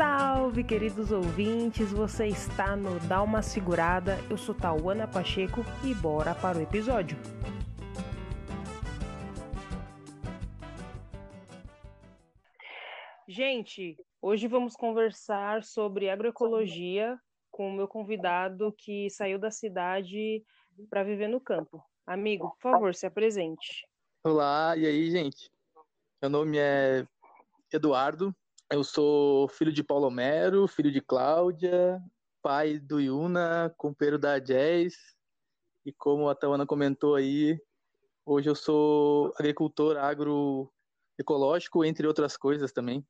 Salve, queridos ouvintes! Você está no Dá uma Segurada. Eu sou Tauana Pacheco e bora para o episódio. Gente, hoje vamos conversar sobre agroecologia com o meu convidado que saiu da cidade para viver no campo. Amigo, por favor, se apresente. Olá, e aí, gente? Meu nome é Eduardo, eu sou filho de Paulo Mero, filho de Cláudia, pai do Yuna, companheiro da Jazz, e como a Tawana comentou aí, hoje eu sou agricultor agroecológico, entre outras coisas também.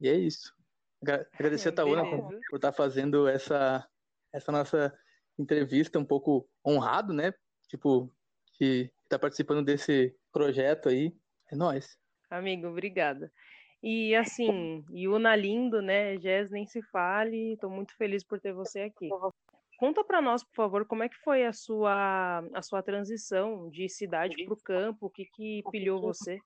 E é isso. Agradecer a Tawana por, por estar tá fazendo essa, essa nossa entrevista um pouco honrado, né? Tipo, que está participando desse projeto aí. É nóis. Amigo, obrigada. E assim, Yuna lindo, né? Jess, nem se fale. Estou muito feliz por ter você aqui. Conta para nós, por favor, como é que foi a sua a sua transição de cidade para o campo? O que que pilhou você?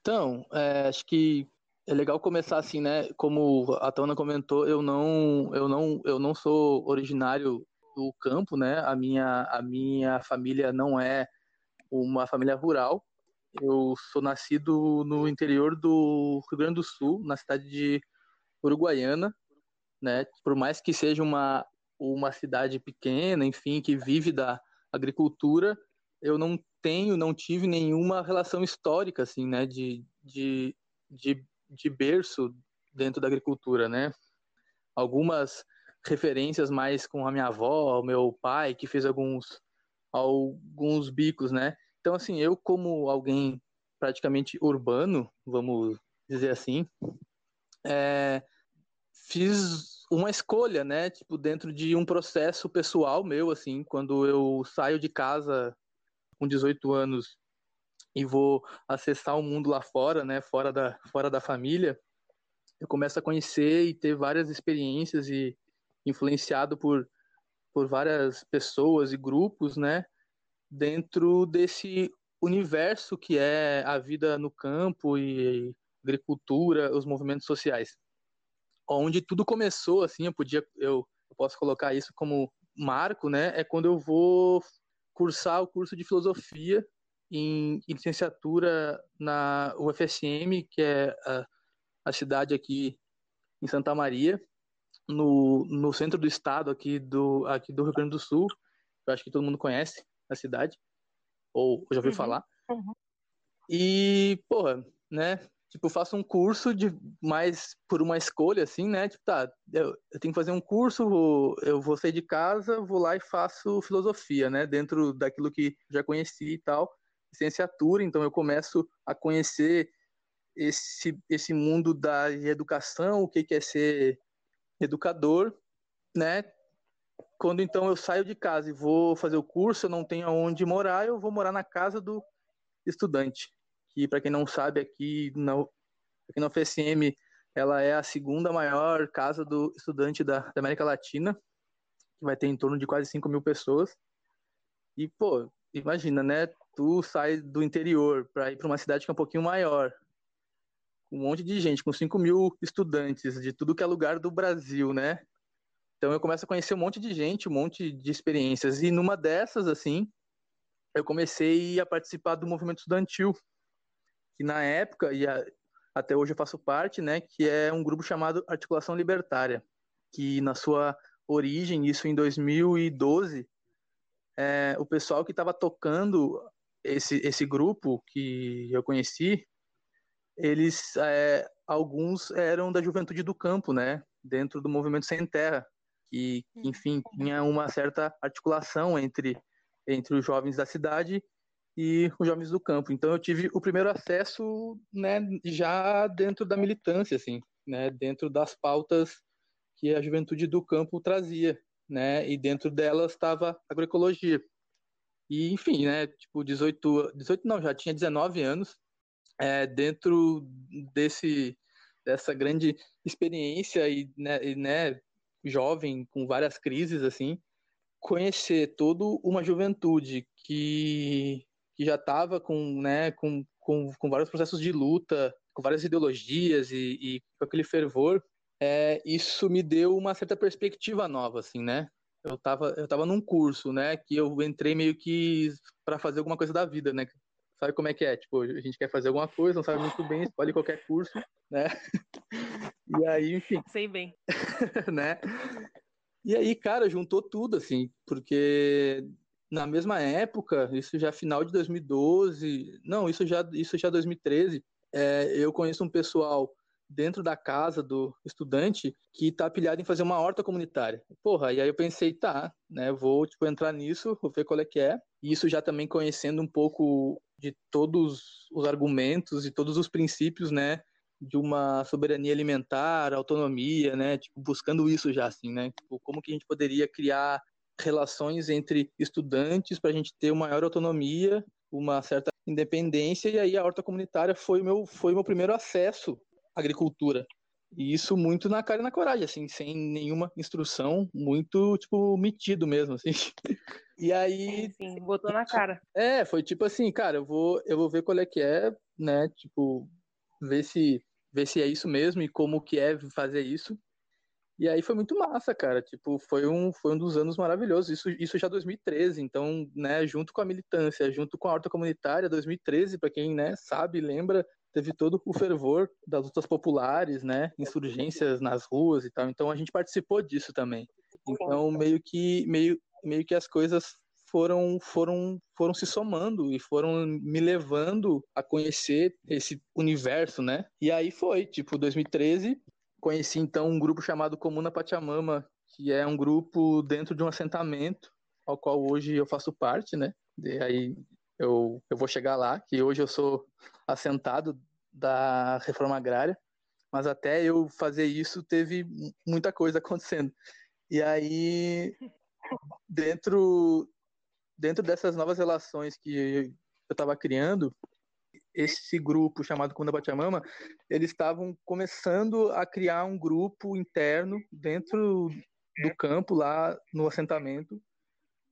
Então, é, acho que é legal começar assim, né? Como a Tona comentou, eu não eu não eu não sou originário do campo, né? A minha a minha família não é uma família rural. Eu sou nascido no interior do Rio Grande do Sul, na cidade de Uruguaiana, né? Por mais que seja uma, uma cidade pequena, enfim, que vive da agricultura, eu não tenho, não tive nenhuma relação histórica, assim, né? De, de, de, de berço dentro da agricultura, né? Algumas referências mais com a minha avó, meu pai, que fez alguns alguns bicos, né? Então, assim, eu como alguém praticamente urbano, vamos dizer assim, é, fiz uma escolha, né? Tipo, dentro de um processo pessoal meu, assim, quando eu saio de casa com 18 anos e vou acessar o mundo lá fora, né? Fora da, fora da família, eu começo a conhecer e ter várias experiências e influenciado por, por várias pessoas e grupos, né? Dentro desse universo que é a vida no campo e agricultura, os movimentos sociais. Onde tudo começou, assim, eu podia, eu, eu posso colocar isso como marco, né? É quando eu vou cursar o curso de filosofia em, em licenciatura na UFSM, que é a, a cidade aqui em Santa Maria, no, no centro do estado aqui do, aqui do Rio Grande do Sul, eu acho que todo mundo conhece na cidade, ou já ouviu uhum, falar. Uhum. E, porra, né? Tipo, faço um curso de mais por uma escolha, assim, né? Tipo, tá, eu, eu tenho que fazer um curso, vou, eu vou sair de casa, vou lá e faço filosofia, né? Dentro daquilo que já conheci e tal, licenciatura, então eu começo a conhecer esse, esse mundo da educação, o que, que é ser educador, né? Quando então eu saio de casa e vou fazer o curso, eu não tenho aonde morar, eu vou morar na casa do estudante. Que, para quem não sabe, aqui na, aqui na UFSM, ela é a segunda maior casa do estudante da, da América Latina, que vai ter em torno de quase 5 mil pessoas. E, pô, imagina, né? Tu sai do interior para ir para uma cidade que é um pouquinho maior, um monte de gente, com 5 mil estudantes de tudo que é lugar do Brasil, né? Então eu começo a conhecer um monte de gente, um monte de experiências. E numa dessas, assim, eu comecei a participar do movimento estudantil, que na época, e a, até hoje eu faço parte, né, que é um grupo chamado Articulação Libertária, que na sua origem, isso em 2012, é, o pessoal que estava tocando esse, esse grupo que eu conheci, eles, é, alguns eram da juventude do campo, né, dentro do movimento Sem Terra, que, enfim, tinha uma certa articulação entre, entre os jovens da cidade e os jovens do campo. Então eu tive o primeiro acesso, né, já dentro da militância, assim, né, dentro das pautas que a juventude do campo trazia, né, e dentro delas estava agroecologia. E, enfim, né, tipo, 18, 18 não, já tinha 19 anos, é, dentro desse, dessa grande experiência e, né, e, né jovem, com várias crises, assim, conhecer toda uma juventude que, que já estava com, né, com, com, com vários processos de luta, com várias ideologias e, e com aquele fervor, é, isso me deu uma certa perspectiva nova, assim, né? Eu tava, eu tava num curso, né, que eu entrei meio que para fazer alguma coisa da vida, né? Sabe como é que é? Tipo, a gente quer fazer alguma coisa, não sabe muito bem, escolhe qualquer curso, né? E aí, enfim. Sei bem. né? E aí, cara, juntou tudo, assim, porque na mesma época, isso já final de 2012, não, isso já, isso já 2013, é, eu conheço um pessoal dentro da casa do estudante que tá pilhado em fazer uma horta comunitária. Porra, e aí eu pensei, tá, né, vou, tipo, entrar nisso, vou ver qual é que é. E isso já também conhecendo um pouco de todos os argumentos e todos os princípios, né, de uma soberania alimentar, autonomia, né, tipo, buscando isso já, assim, né, tipo, como que a gente poderia criar relações entre estudantes para a gente ter uma maior autonomia, uma certa independência, e aí a horta comunitária foi o meu, foi meu primeiro acesso à agricultura. E isso muito na cara e na coragem, assim, sem nenhuma instrução, muito, tipo, metido mesmo, assim. E aí... Sim, botou na cara. É, foi tipo assim, cara, eu vou, eu vou ver qual é que é, né, tipo, ver se, ver se é isso mesmo e como que é fazer isso. E aí foi muito massa, cara. Tipo, foi um, foi um dos anos maravilhosos. Isso, isso já 2013. Então, né, junto com a militância, junto com a horta comunitária, 2013, para quem, né, sabe, lembra, teve todo o fervor das lutas populares, né, insurgências nas ruas e tal. Então a gente participou disso também. Então, meio que meio meio que as coisas foram foram foram se somando e foram me levando a conhecer esse universo, né? E aí foi, tipo, 2013, Conheci então um grupo chamado Comuna Pachamama, que é um grupo dentro de um assentamento, ao qual hoje eu faço parte, né? E aí eu, eu vou chegar lá, que hoje eu sou assentado da reforma agrária, mas até eu fazer isso teve muita coisa acontecendo. E aí, dentro, dentro dessas novas relações que eu estava criando, esse grupo chamado Kunda Pachamama, eles estavam começando a criar um grupo interno dentro do campo lá no assentamento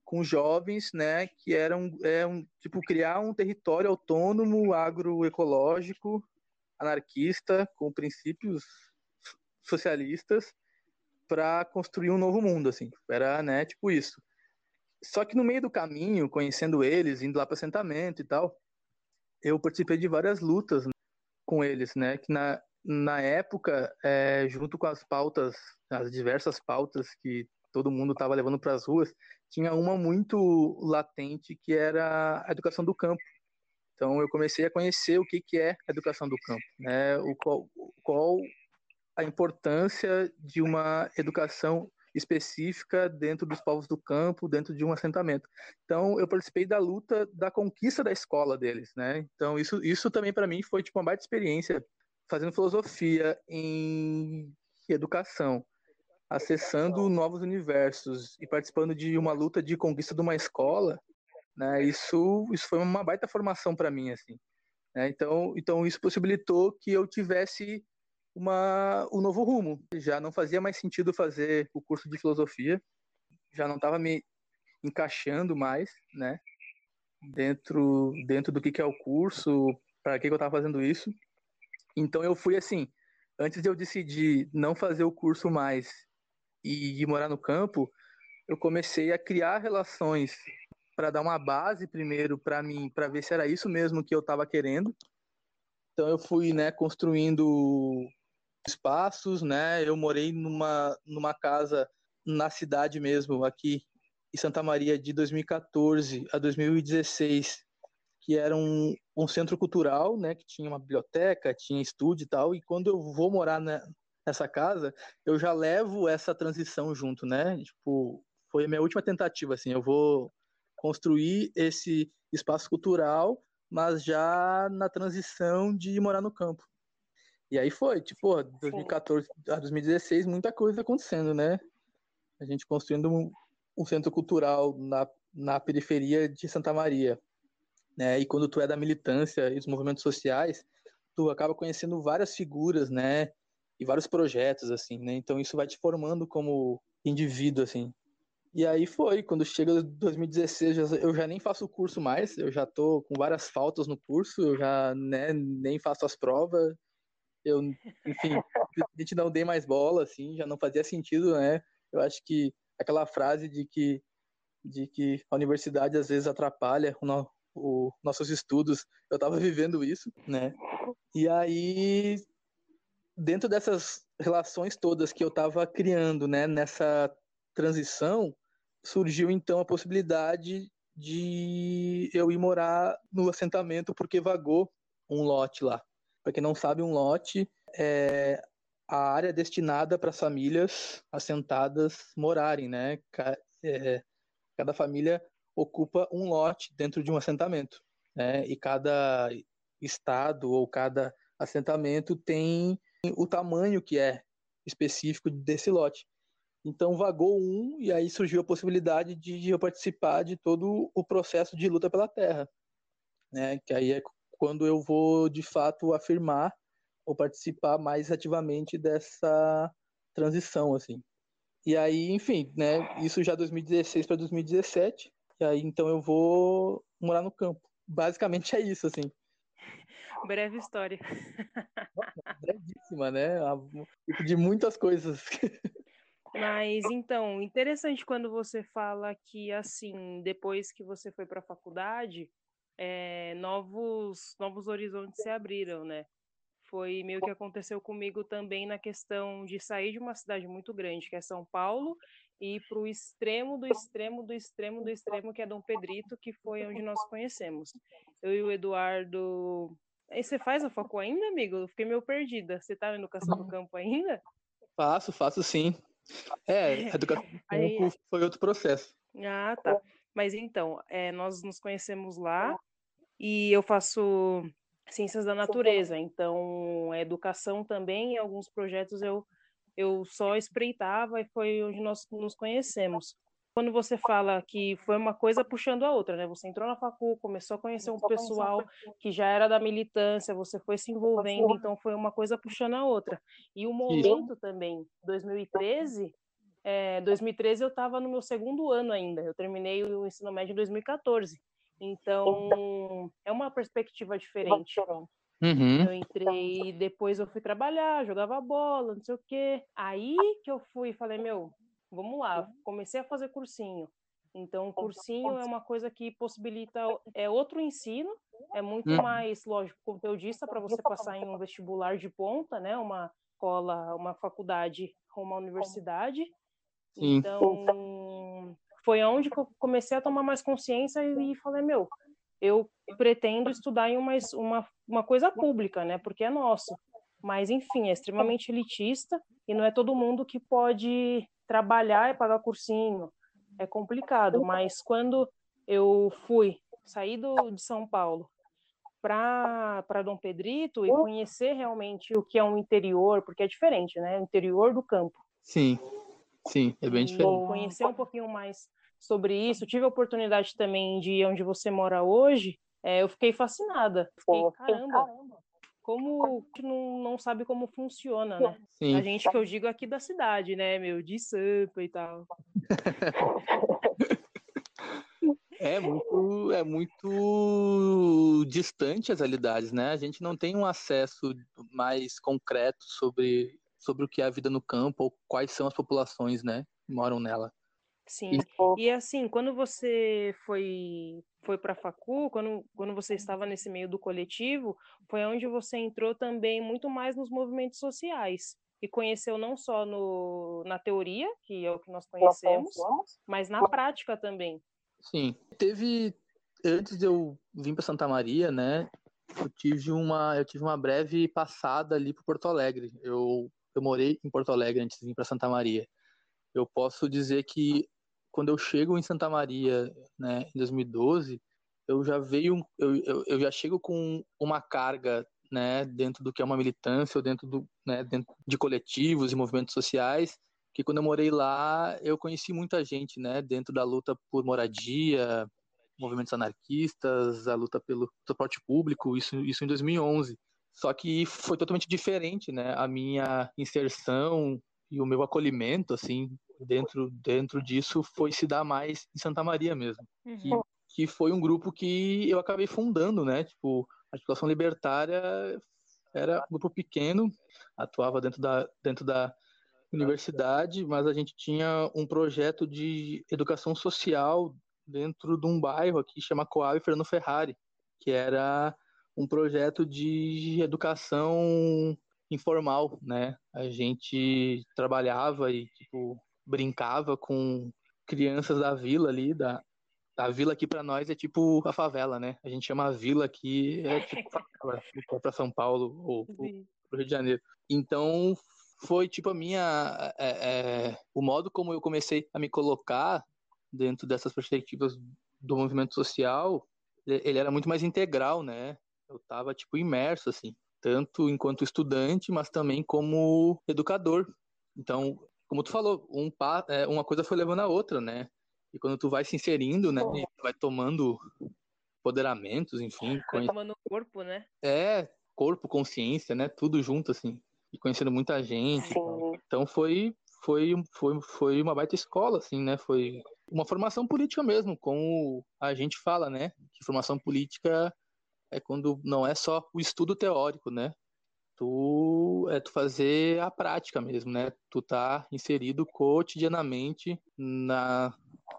com jovens, né, que eram é um, tipo criar um território autônomo, agroecológico, anarquista, com princípios socialistas para construir um novo mundo, assim. Era, né, tipo isso. Só que no meio do caminho, conhecendo eles, indo lá para assentamento e tal, eu participei de várias lutas com eles, né? Que na, na época, é, junto com as pautas, as diversas pautas que todo mundo estava levando para as ruas, tinha uma muito latente que era a educação do campo. Então eu comecei a conhecer o que, que é a educação do campo, né? O qual, qual a importância de uma educação específica dentro dos povos do campo, dentro de um assentamento. Então, eu participei da luta da conquista da escola deles, né? Então, isso, isso também para mim foi tipo uma baita experiência, fazendo filosofia em educação, acessando novos universos e participando de uma luta de conquista de uma escola, né? Isso, isso foi uma baita formação para mim, assim. Né? Então, então, isso possibilitou que eu tivesse uma, um novo rumo. Já não fazia mais sentido fazer o curso de filosofia, já não estava me encaixando mais, né? Dentro, dentro do que, que é o curso, para que, que eu estava fazendo isso. Então eu fui assim, antes de eu decidir não fazer o curso mais e ir morar no campo, eu comecei a criar relações para dar uma base primeiro para mim, para ver se era isso mesmo que eu estava querendo. Então eu fui, né, construindo espaços, né? Eu morei numa, numa casa na cidade mesmo, aqui em Santa Maria, de 2014 a 2016, que era um, um centro cultural, né? Que tinha uma biblioteca, tinha estúdio e tal. E quando eu vou morar na, nessa casa, eu já levo essa transição junto, né? Tipo, foi a minha última tentativa, assim. Eu vou construir esse espaço cultural, mas já na transição de morar no campo. E aí foi, tipo, 2014 a 2016, muita coisa acontecendo, né? A gente construindo um, um, centro cultural na, na periferia de Santa Maria. Né? E quando tu é da militância e dos movimentos sociais, tu acaba conhecendo várias figuras, né? E vários projetos, assim, né? Então isso vai te formando como indivíduo, assim. E aí foi, quando chega 2016, eu já nem faço o curso mais, eu já tô com várias faltas no curso, eu já né, nem faço as provas, eu, enfim, simplesmente não dei mais bola, assim, já não fazia sentido, né? Eu acho que aquela frase de que, de que a universidade às vezes atrapalha o, o nossos estudos, eu estava vivendo isso, né? E aí, dentro dessas relações todas que eu estava criando, né, nessa transição, surgiu então a possibilidade de eu ir morar no assentamento porque vagou um lote lá. Para quem não sabe, um lote é a área destinada para as famílias assentadas morarem, né? É, cada família ocupa um lote dentro de um assentamento, né? E cada estado ou cada assentamento tem o tamanho que é específico desse lote. Então vagou um e aí surgiu a possibilidade de eu participar de todo o processo de luta pela terra, né? Que aí é quando eu vou de fato afirmar ou participar mais ativamente dessa transição, assim. E aí, enfim, né? Isso já 2016 para 2017. E aí então eu vou morar no campo. Basicamente é isso, assim. Breve história. Brevíssima, né? De muitas coisas. Mas então, interessante quando você fala que assim, depois que você foi para a faculdade, é, novos novos horizontes se abriram, né? Foi meio que aconteceu comigo também na questão de sair de uma cidade muito grande, que é São Paulo, e ir para o extremo do extremo do extremo do extremo, que é Dom Pedrito, que foi onde nós conhecemos. Eu e o Eduardo. Aí você faz a foco ainda, amigo? Eu fiquei meio perdida. Você está na educação do campo ainda? Faço, faço sim. É, a educação Aí... foi outro processo. Ah, tá. Mas então, é, nós nos conhecemos lá e eu faço ciências da natureza, então educação também, em alguns projetos eu, eu só espreitava e foi onde nós nos conhecemos quando você fala que foi uma coisa puxando a outra, né? Você entrou na facul, começou a conhecer um pessoal que já era da militância, você foi se envolvendo, então foi uma coisa puxando a outra. E o momento também, 2013, é, 2013 eu estava no meu segundo ano ainda, eu terminei o ensino médio em 2014. Então, é uma perspectiva diferente. Uhum. Eu entrei, depois eu fui trabalhar, jogava bola, não sei o quê. Aí que eu fui e falei, meu, vamos lá, comecei a fazer cursinho. Então, cursinho é uma coisa que possibilita é outro ensino, é muito hum. mais, lógico, conteudista para você passar em um vestibular de ponta, né? Uma escola, uma faculdade uma universidade. Sim. Então, foi onde eu comecei a tomar mais consciência e falei, meu, eu pretendo estudar em uma, uma, uma coisa pública, né? Porque é nosso. Mas, enfim, é extremamente elitista e não é todo mundo que pode trabalhar e pagar cursinho é complicado, mas quando eu fui sair do, de São Paulo para Dom Pedrito e conhecer realmente o que é um interior, porque é diferente, né? O interior do campo. Sim, sim, é bem diferente. E conhecer um pouquinho mais sobre isso. Tive a oportunidade também de ir onde você mora hoje. É, eu fiquei fascinada. Fiquei, caramba, como não, não sabe como funciona, né? Sim. A gente que eu digo aqui da cidade, né, meu, de Sampa e tal. É muito, é muito distante as realidades, né? A gente não tem um acesso mais concreto sobre, sobre o que é a vida no campo ou quais são as populações, né, que moram nela. Sim. E assim, quando você foi foi para a facu, quando, quando você estava nesse meio do coletivo, foi onde você entrou também muito mais nos movimentos sociais e conheceu não só no, na teoria, que é o que nós conhecemos, mas na prática também. Sim. Teve antes de eu vir para Santa Maria, né? Eu tive uma eu tive uma breve passada ali para Porto Alegre. Eu eu morei em Porto Alegre antes de vir para Santa Maria. Eu posso dizer que quando eu chego em Santa Maria, né, em 2012, eu já veio, eu, eu, eu já chego com uma carga, né, dentro do que é uma militância, ou dentro do, né, dentro de coletivos e movimentos sociais, que quando eu morei lá, eu conheci muita gente, né, dentro da luta por moradia, movimentos anarquistas, a luta pelo transporte público, isso, isso em 2011. Só que foi totalmente diferente, né, a minha inserção e o meu acolhimento, assim, dentro, dentro disso foi se dar mais em Santa Maria mesmo. Uhum. Que, que foi um grupo que eu acabei fundando, né? Tipo, a articulação libertária era um grupo pequeno, atuava dentro da, dentro da universidade, mas a gente tinha um projeto de educação social dentro de um bairro aqui chama Coab Fernando Ferrari, que era um projeto de educação informal, né? A gente trabalhava e tipo brincava com crianças da vila ali, da, a vila aqui para nós é tipo a favela, né? A gente chama a vila aqui é tipo favela, para São Paulo ou, para Rio de Janeiro. Então foi tipo a minha é, é, o modo como eu comecei a me colocar dentro dessas perspectivas do movimento social ele era muito mais integral né eu tava tipo imerso assim tanto enquanto estudante mas também como educador então como tu falou um é, uma coisa foi levando a outra né e quando tu vai se inserindo né vai tomando empoderamentos enfim vai tomando corpo né é corpo consciência né tudo junto assim e conhecendo muita gente. Sim. Então foi foi foi foi uma baita escola assim, né? Foi uma formação política mesmo, como a gente fala, né? Que formação política é quando não é só o estudo teórico, né? Tu é tu fazer a prática mesmo, né? Tu tá inserido cotidianamente na,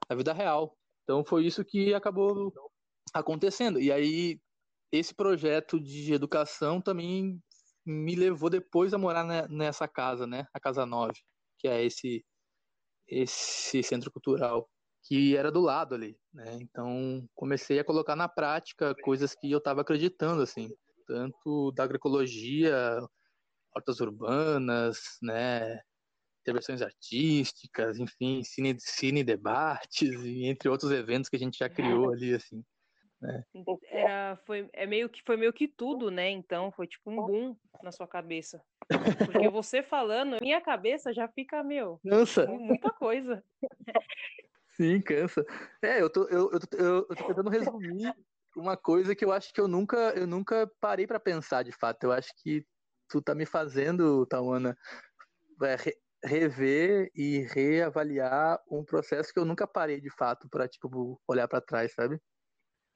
na vida real. Então foi isso que acabou acontecendo. E aí esse projeto de educação também me levou depois a morar nessa casa, né? A Casa 9, que é esse esse centro cultural que era do lado ali, né? Então comecei a colocar na prática coisas que eu estava acreditando assim, tanto da agroecologia, hortas urbanas, né? Intervenções artísticas, enfim, cine, cine debates e entre outros eventos que a gente já criou ali assim. Né? Era, foi, é meio que, foi meio que tudo, né? Então, foi tipo um boom na sua cabeça. Porque você falando, minha cabeça já fica, meu, cansa. muita coisa. Sim, cansa. É, eu tô, eu, eu, eu, eu tô tentando resumir uma coisa que eu acho que eu nunca, eu nunca parei para pensar, de fato. Eu acho que tu tá me fazendo, Tawana, é, rever e reavaliar um processo que eu nunca parei, de fato, para tipo, olhar para trás, sabe?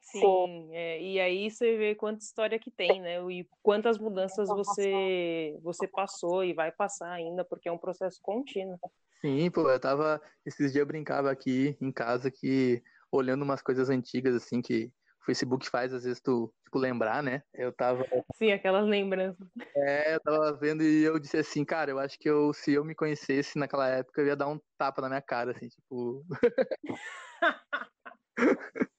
Sim, é, e aí você vê quanta história que tem, né? E quantas mudanças você você passou e vai passar ainda, porque é um processo contínuo. Sim, pô, eu tava. Esses dias eu brincava aqui em casa que olhando umas coisas antigas, assim, que o Facebook faz, às vezes, tu, tipo, lembrar, né? Eu tava. Sim, aquelas lembranças. É, eu tava vendo e eu disse assim, cara, eu acho que eu, se eu me conhecesse naquela época, eu ia dar um tapa na minha cara, assim, tipo.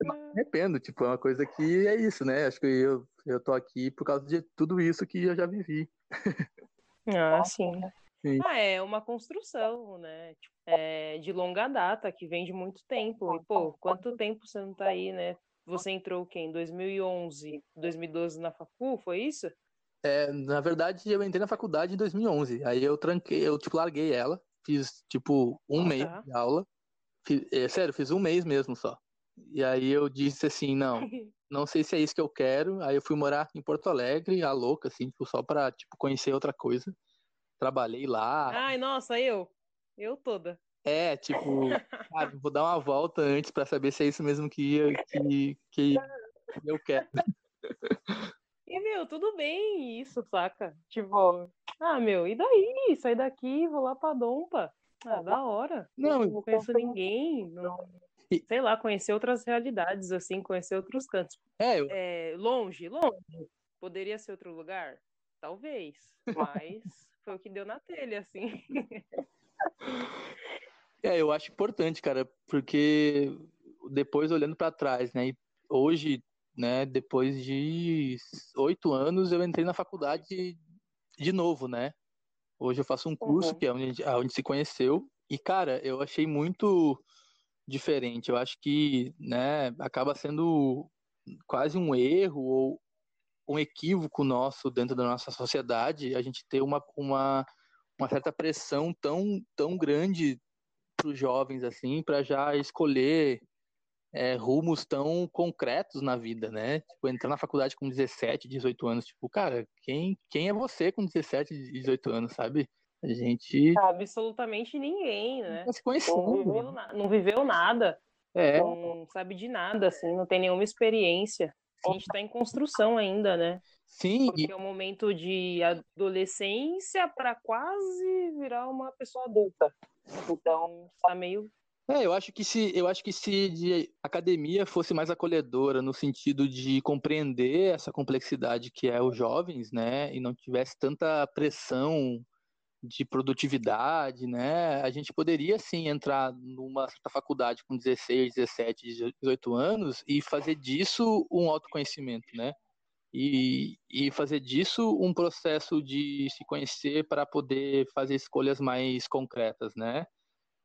me arrependo, tipo, é uma coisa que é isso, né? Acho que eu, eu tô aqui por causa de tudo isso que eu já vivi. Ah, sim. Ah, é uma construção, né? Tipo, é de longa data, que vem de muito tempo. E, pô, quanto tempo você não tá aí, né? Você entrou o quê? Em 2011, 2012 na facu, foi isso? É, na verdade, eu entrei na faculdade em 2011. Aí eu tranquei, eu, tipo, larguei ela. Fiz, tipo, um ah, mês tá. de aula. Fiz, é, sério, fiz um mês mesmo só. E aí eu disse assim, não, não sei se é isso que eu quero. Aí eu fui morar em Porto Alegre, a louca, assim, tipo, só pra, tipo, conhecer outra coisa. Trabalhei lá. Ai, nossa, eu. Eu toda. É, tipo, vou dar uma volta antes para saber se é isso mesmo que, que, que eu quero. E, meu, tudo bem isso, saca? Tipo, ah, meu, e daí? Sair daqui, vou lá pra Dompa. Ah, da hora. Não, não conheço ninguém. Não, sei lá, conhecer outras realidades, assim, conhecer outros cantos. É, eu... é, longe, longe. Poderia ser outro lugar? Talvez, mas foi o que deu na telha, assim. É, eu acho importante, cara, porque depois olhando para trás, né, e hoje, né, depois de oito anos, eu entrei na faculdade de novo, né? Hoje eu faço um curso uhum. que é onde, onde se conheceu, e, cara, eu achei muito diferente. Eu acho que né, acaba sendo quase um erro ou um equívoco nosso dentro da nossa sociedade a gente ter uma, uma, uma certa pressão tão, tão grande para os jovens assim para já escolher é, rumos tão concretos na vida, né? Tipo, entrar na faculdade com 17, 18 anos, tipo, cara, quem, quem é você com 17, 18 anos, sabe? A gente. Absolutamente ninguém, né? Não se conhecendo. Não viveu, não viveu nada. É. Não sabe de nada, assim, não tem nenhuma experiência. A gente está em construção ainda, né? Sim. Porque e... é um momento de adolescência para quase virar uma pessoa adulta. Então, está meio é, eu acho que se eu acho que se a academia fosse mais acolhedora no sentido de compreender essa complexidade que é os jovens, né, e não tivesse tanta pressão de produtividade, né, a gente poderia sim entrar numa certa faculdade com 16, 17, 18 anos e fazer disso um autoconhecimento, né? E, e fazer disso um processo de se conhecer para poder fazer escolhas mais concretas, né?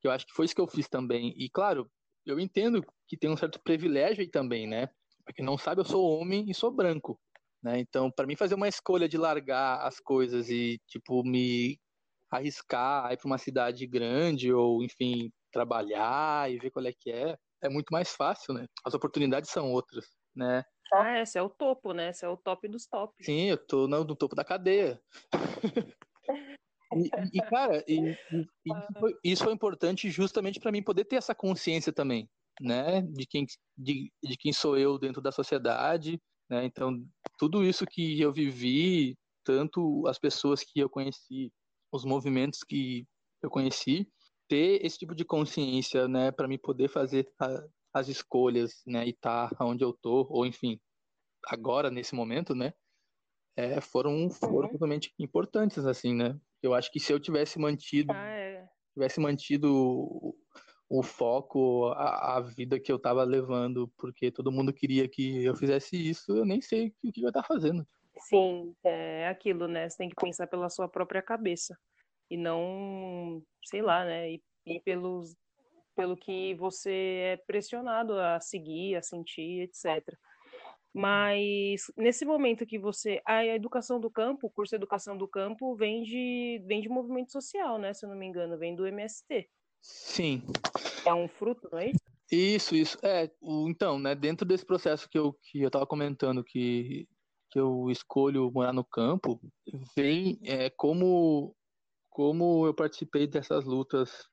eu acho que foi isso que eu fiz também. E claro, eu entendo que tem um certo privilégio aí também, né? Pra quem não sabe, eu sou homem e sou branco, né? Então, para mim fazer uma escolha de largar as coisas e tipo me arriscar ir para uma cidade grande ou enfim, trabalhar e ver qual é que é, é muito mais fácil, né? As oportunidades são outras, né? Ah, esse é o topo, né? Esse é o top dos tops. Sim, eu tô no, no topo da cadeia. E, e cara, e, e, isso, foi, isso, foi, importante justamente para mim poder ter essa consciência também, né? De quem, de, de quem sou eu dentro da sociedade, né? Então, tudo isso que eu vivi, tanto as pessoas que eu conheci, os movimentos que eu conheci, ter esse tipo de consciência, né? Para mim poder fazer a, as escolhas, né? E estar tá onde eu tô, ou enfim, agora, nesse momento, né? É, foram, foram uhum. totalmente importantes, assim, né? Eu acho que se eu tivesse mantido, ah, é. tivesse mantido o, o foco, a, a, vida que eu estava levando, porque todo mundo queria que eu fizesse isso, eu nem sei o que eu ia estar fazendo. Sim, é aquilo, né? Você tem que pensar pela sua própria cabeça e não, sei lá, né? E, e pelos, pelo que você é pressionado a seguir, a sentir, etc. Mas nesse momento que você. A educação do campo, o curso de educação do campo, vem de, vem de movimento social, né? Se eu não me engano, vem do MST. Sim. É um fruto, não é isso? Isso, isso. É, o, então, né, dentro desse processo que eu, que eu tava comentando, que, que eu escolho morar no campo, vem é, como, como eu participei dessas lutas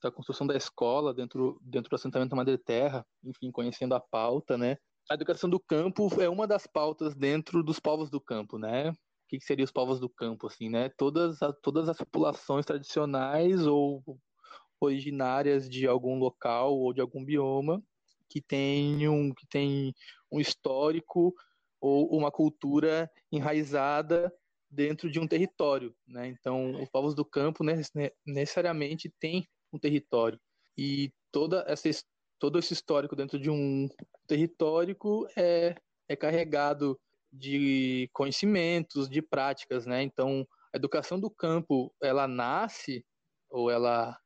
da construção da escola dentro, dentro do assentamento Madre Terra, enfim, conhecendo a pauta, né? a educação do campo é uma das pautas dentro dos povos do campo, né? O que, que seriam os povos do campo, assim, né? Todas, todas as populações tradicionais ou originárias de algum local ou de algum bioma que tem um, que tem um histórico ou uma cultura enraizada dentro de um território, né? Então, os povos do campo necessariamente têm um território e toda essa todo esse histórico dentro de um território é, é carregado de conhecimentos, de práticas, né? Então, a educação do campo, ela nasce ou ela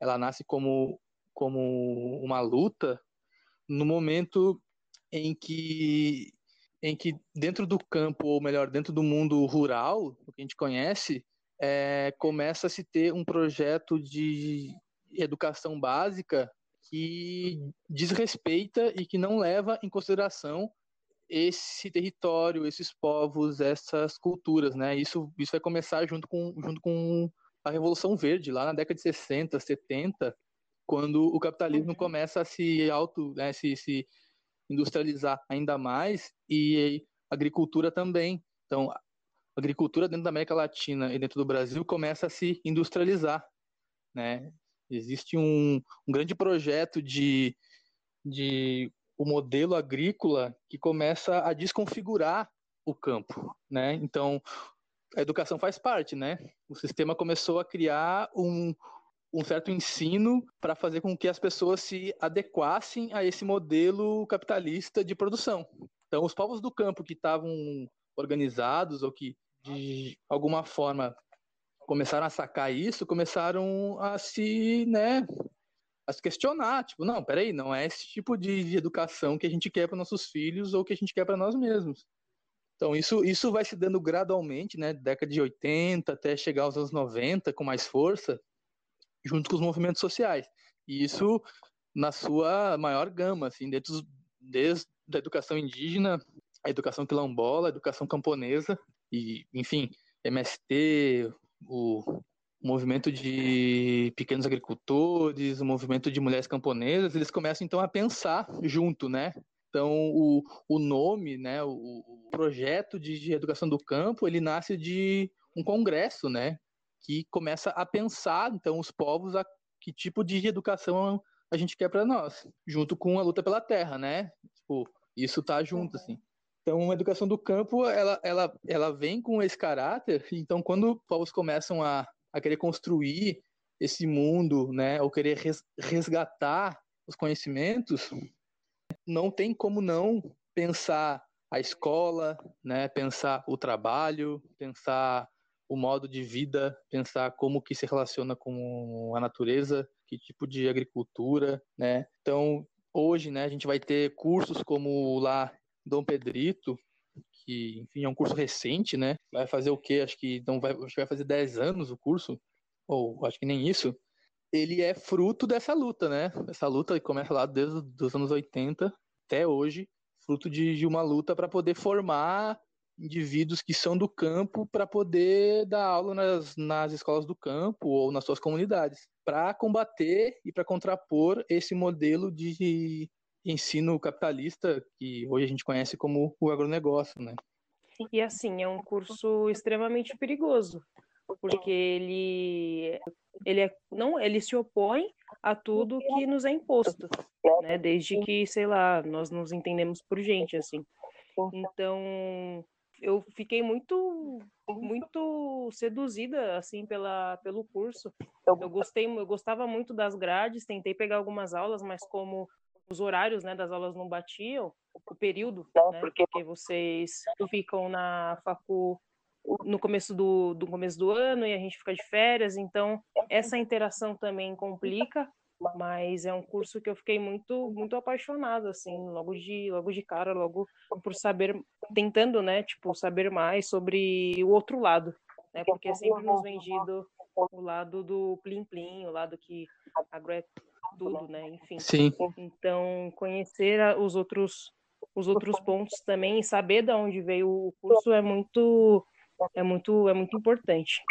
ela nasce como como uma luta no momento em que em que dentro do campo ou melhor dentro do mundo rural, o que a gente conhece, é, começa a se ter um projeto de educação básica que desrespeita e que não leva em consideração esse território, esses povos, essas culturas, né? Isso, isso vai começar junto com, junto com a Revolução Verde, lá na década de 60, 70, quando o capitalismo uhum. começa a se auto, né, se, se industrializar ainda mais e agricultura também. Então, a agricultura dentro da América Latina e dentro do Brasil começa a se industrializar, né? Existe um, um grande projeto de, de o modelo agrícola que começa a desconfigurar o campo, né? Então, a educação faz parte, né? O sistema começou a criar um, um certo ensino para fazer com que as pessoas se adequassem a esse modelo capitalista de produção. Então, os povos do campo que estavam organizados ou que de alguma forma começaram a sacar isso, começaram a se, né, a se questionar, tipo, não, peraí, não é esse tipo de, educação que a gente quer para nossos filhos ou que a gente quer para nós mesmos. Então, isso, isso vai se dando gradualmente, né, década de 80 até chegar aos anos 90 com mais força, junto com os movimentos sociais. E isso na sua maior gama, assim, dentro, desde a educação indígena, a educação quilombola, a educação camponesa, e, enfim, MST, o movimento de pequenos agricultores, o movimento de mulheres camponesas, eles começam então a pensar junto, né? Então, o, o nome, né, o, o projeto de, de, educação do campo, ele nasce de um congresso, né, que começa a pensar, então, os povos, a que tipo de educação a gente quer para nós, junto com a luta pela terra, né? Tipo, isso tá junto, assim. Então, a educação do campo, ela, ela, ela vem com esse caráter, então, quando povos começam a, a querer construir esse mundo, né, ou querer resgatar os conhecimentos, não tem como não pensar a escola, né, pensar o trabalho, pensar o modo de vida, pensar como que se relaciona com a natureza, que tipo de agricultura, né? Então, hoje, né, a gente vai ter cursos como lá Dom Pedrito, que, enfim, é um curso recente, né? Vai fazer o quê? Acho que não vai, acho que vai fazer 10 anos o curso, ou acho que nem isso. Ele é fruto dessa luta, né? Essa luta que começa lá desde os anos 80 até hoje, fruto de, de uma luta para poder formar indivíduos que são do campo para poder dar aula nas, nas escolas do campo ou nas suas comunidades, para combater e para contrapor esse modelo de ensino capitalista que hoje a gente conhece como o agronegócio, né? E assim, é um curso extremamente perigoso, porque ele ele é não, ele se opõe a tudo que nos é imposto, né? Desde que, sei lá, nós nos entendemos por gente assim. Então, eu fiquei muito muito. seduzida assim pela pelo curso. Eu gostei, eu gostava muito das grades, tentei pegar algumas aulas, mas como os horários, né, das aulas não batiam, o período, né, porque vocês ficam na facu no começo do, do começo do ano e a gente fica de férias, então essa interação também complica mas é um curso que eu fiquei muito muito apaixonada assim logo de logo de cara logo por saber tentando né tipo saber mais sobre o outro lado né porque é sempre nos vendido o lado do plim plim o lado que agro é tudo né enfim Sim. então conhecer os outros os outros pontos também e saber de onde veio o curso é muito é muito é muito importante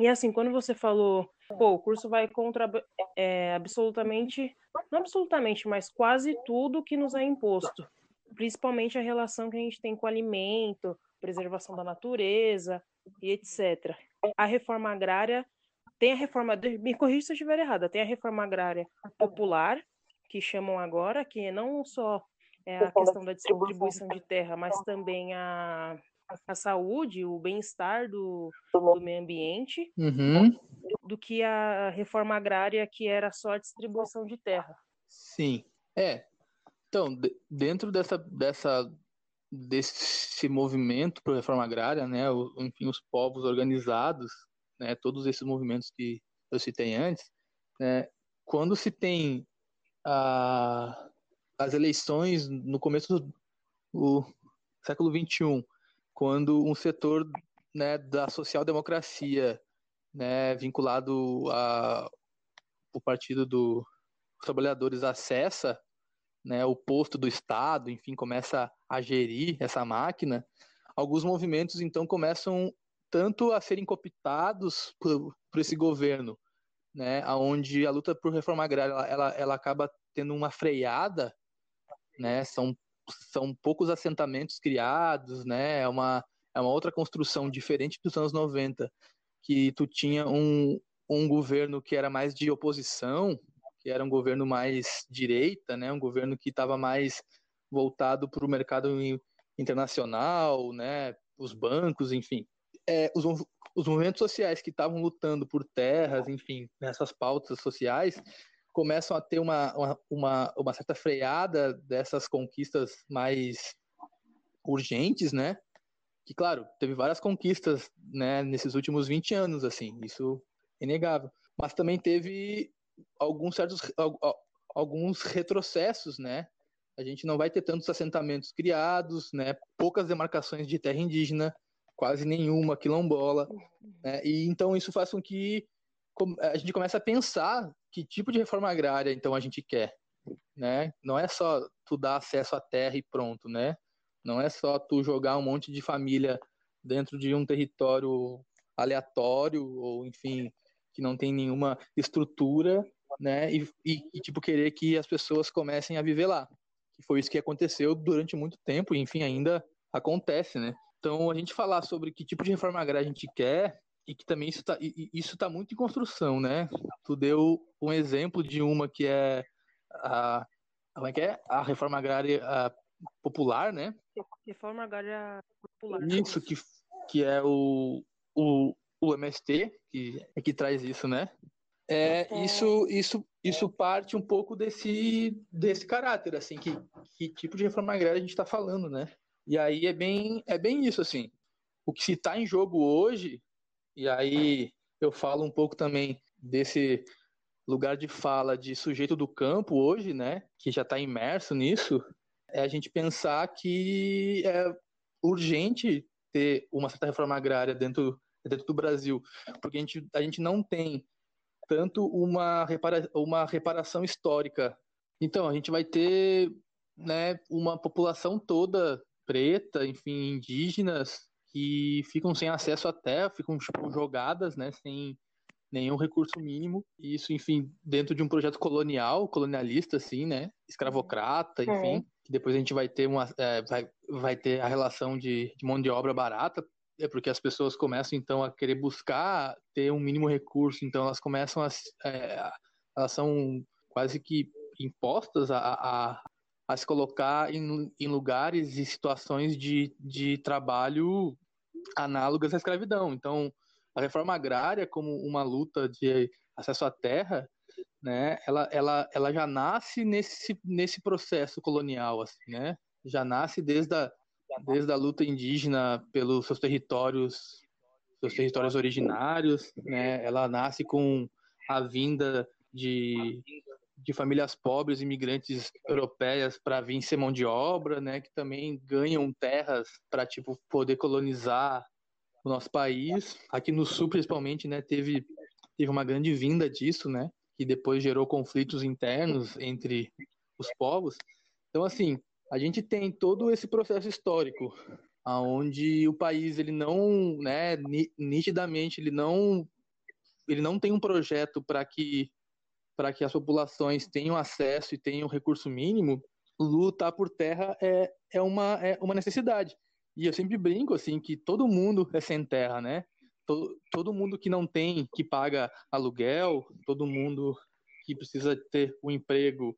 e assim quando você falou pô, o curso vai contra é, absolutamente, não absolutamente, mas quase tudo que nos é imposto, principalmente a relação que a gente tem com o alimento, preservação da natureza e etc. A reforma agrária tem a reforma, me corrija se eu estiver errada, tem a reforma agrária popular, que chamam agora, que não só é a questão da distribuição de terra, mas também a a saúde, o bem-estar do, do meio ambiente, uhum. do que a reforma agrária, que era só a distribuição de terra. Sim, é. Então, dentro dessa, dessa, desse movimento para a reforma agrária, né, o, enfim, os povos organizados, né, todos esses movimentos que eu citei antes, né, quando se tem a, as eleições no começo do, século XXI, quando um setor né, da social-democracia né, vinculado ao Partido dos Trabalhadores acessa né, o posto do Estado, enfim, começa a gerir essa máquina, alguns movimentos então começam tanto a serem cooptados por, por esse governo, né, onde a luta por reforma agrária ela, ela, ela acaba tendo uma freada, né, são são poucos assentamentos criados, né? É uma, é uma outra construção diferente dos anos 90, que tu tinha um, um governo que era mais de oposição, que era um governo mais direita, né? Um governo que estava mais voltado para o mercado internacional, né? Os bancos, enfim. É, os, os movimentos sociais que estavam lutando por terras, enfim, nessas pautas sociais, começam a ter uma, uma, uma certa freada dessas conquistas mais urgentes, né? Que, claro, teve várias conquistas né, nesses últimos 20 anos, assim, isso é inegável. Mas também teve alguns certos alguns retrocessos, né? A gente não vai ter tantos assentamentos criados, né? Poucas demarcações de terra indígena, quase nenhuma quilombola, né? E então isso faz com que a gente começa a pensar que tipo de reforma agrária então a gente quer, né? Não é só tu dar acesso à terra e pronto, né? Não é só tu jogar um monte de família dentro de um território aleatório ou enfim que não tem nenhuma estrutura, né? E, e, e tipo querer que as pessoas comecem a viver lá, que foi isso que aconteceu durante muito tempo, e enfim, ainda acontece, né? Então, a gente falar sobre que tipo de reforma agrária a gente quer e que também isso está isso tá muito em construção, né? Tu deu um exemplo de uma que é a como é que é? A reforma agrária a, popular, né? Reforma agrária popular. Isso, que, que é o, o, o MST, que, é que traz isso, né? É, é, isso, isso, isso parte um pouco desse, desse caráter, assim, que, que tipo de reforma agrária a gente está falando, né? E aí é bem, é bem isso, assim. O que se está em jogo hoje, e aí eu falo um pouco também desse lugar de fala de sujeito do campo hoje, né, que já está imerso nisso, é a gente pensar que é urgente ter uma certa reforma agrária dentro, dentro do Brasil, porque a gente, a gente não tem tanto uma, repara, uma reparação histórica. Então, a gente vai ter né, uma população toda preta, enfim, indígenas, que ficam sem acesso à terra, ficam tipo, jogadas, né, sem nenhum recurso mínimo. Isso, enfim, dentro de um projeto colonial, colonialista, assim, né, escravocrata, uhum. enfim. É. Que depois a gente vai ter uma, é, vai, vai ter a relação de, de mão de obra barata, é porque as pessoas começam então a querer buscar ter um mínimo recurso, então elas começam a, é, elas são quase que impostas a, a, a se colocar em, em lugares e situações de, de trabalho análogas à escravidão. Então, a reforma agrária, como uma luta de acesso à terra, né, ela, ela, ela já nasce nesse, nesse processo colonial, assim, né? Já nasce desde a, desde a luta indígena pelos seus territórios, seus territórios originários, né? Ela nasce com a vinda de, de famílias pobres, imigrantes europeias para vir ser mão de obra, né? Que também ganham terras para tipo poder colonizar o nosso país. Aqui no sul, principalmente, né? Teve teve uma grande vinda disso, né? Que depois gerou conflitos internos entre os povos. Então, assim, a gente tem todo esse processo histórico aonde o país ele não, né, nitidamente ele não ele não tem um projeto para que para que as populações tenham acesso e tenham recurso mínimo, lutar por terra é, é, uma, é uma necessidade. E eu sempre brinco assim que todo mundo é sem terra, né? Todo, todo mundo que não tem, que paga aluguel, todo mundo que precisa ter um emprego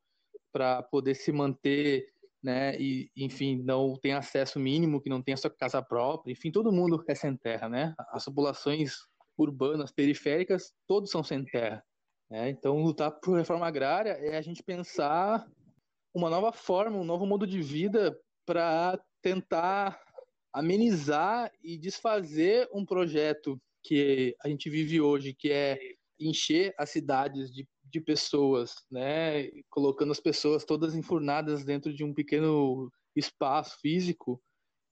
para poder se manter né, e enfim, não tem acesso mínimo, que não tem a sua casa própria, enfim, todo mundo é sem terra, né? As populações urbanas, periféricas, todos são sem terra. Né? Então, lutar por reforma agrária é a gente pensar uma nova forma, um novo modo de vida para tentar amenizar e desfazer um projeto que a gente vive hoje, que é encher as cidades de de pessoas, né, colocando as pessoas todas enfurnadas dentro de um pequeno espaço físico,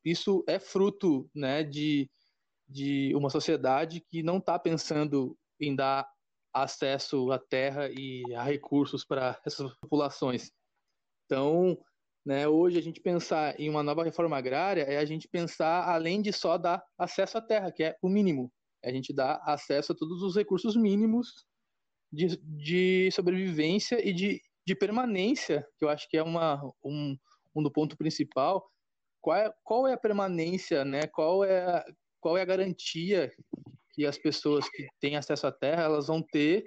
isso é fruto, né, de, de uma sociedade que não está pensando em dar acesso à terra e a recursos para essas populações. Então, né, hoje a gente pensar em uma nova reforma agrária é a gente pensar além de só dar acesso à terra, que é o mínimo. É a gente dar acesso a todos os recursos mínimos de, de sobrevivência e de, de permanência, que eu acho que é uma, um, um do ponto principal. Qual é, qual é a permanência, né? Qual é, qual é a garantia que as pessoas que têm acesso à terra elas vão ter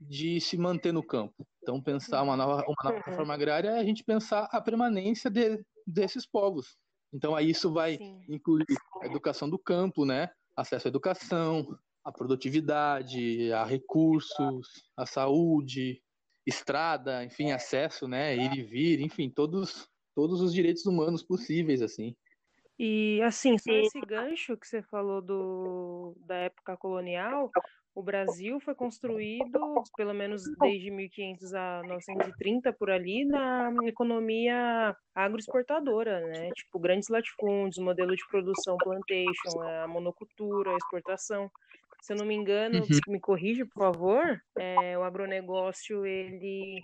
de se manter no campo? Então, pensar uma nova, uma nova uhum. reforma agrária é a gente pensar a permanência de, desses povos. Então, aí isso vai Sim. incluir a educação do campo, né? Acesso à educação, a produtividade, a recursos, a saúde, estrada, enfim, acesso, né, ir e vir, enfim, todos todos os direitos humanos possíveis, assim. E assim, só esse gancho que você falou do, da época colonial, o Brasil foi construído, pelo menos desde 1500 a 1930 por ali, na economia agroexportadora, né? Tipo, grandes latifúndios, modelo de produção plantation, a monocultura, a exportação se eu não me engano, uhum. me corrija, por favor, é, o agronegócio, ele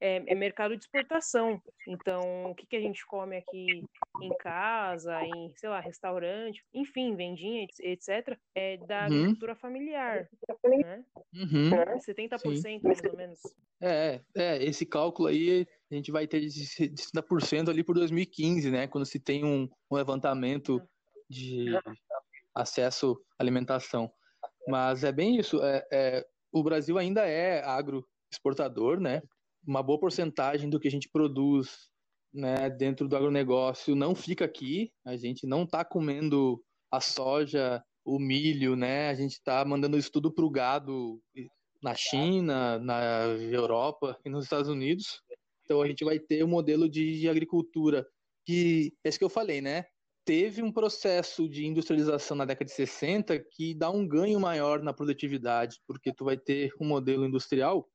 é, é, mercado de exportação. Então, o que, que a gente come aqui em casa, em, sei lá, restaurante, enfim, vendinha, etc., é da uhum. agricultura familiar, né? Uhum. 70% Sim. mais ou menos. É, é, esse cálculo aí a gente vai ter de 60% ali por 2015, né? Quando se tem um, um levantamento de acesso à alimentação. Mas é bem isso. É, é, o Brasil ainda é agroexportador, né? Uma boa porcentagem do que a gente produz né, dentro do agronegócio não fica aqui. A gente não está comendo a soja, o milho, né? A gente está mandando isso tudo para o gado na China, na Europa e nos Estados Unidos. Então a gente vai ter um modelo de agricultura que, é isso que eu falei, né? Teve um processo de industrialização na década de 60 que dá um ganho maior na produtividade, porque tu vai ter um modelo industrial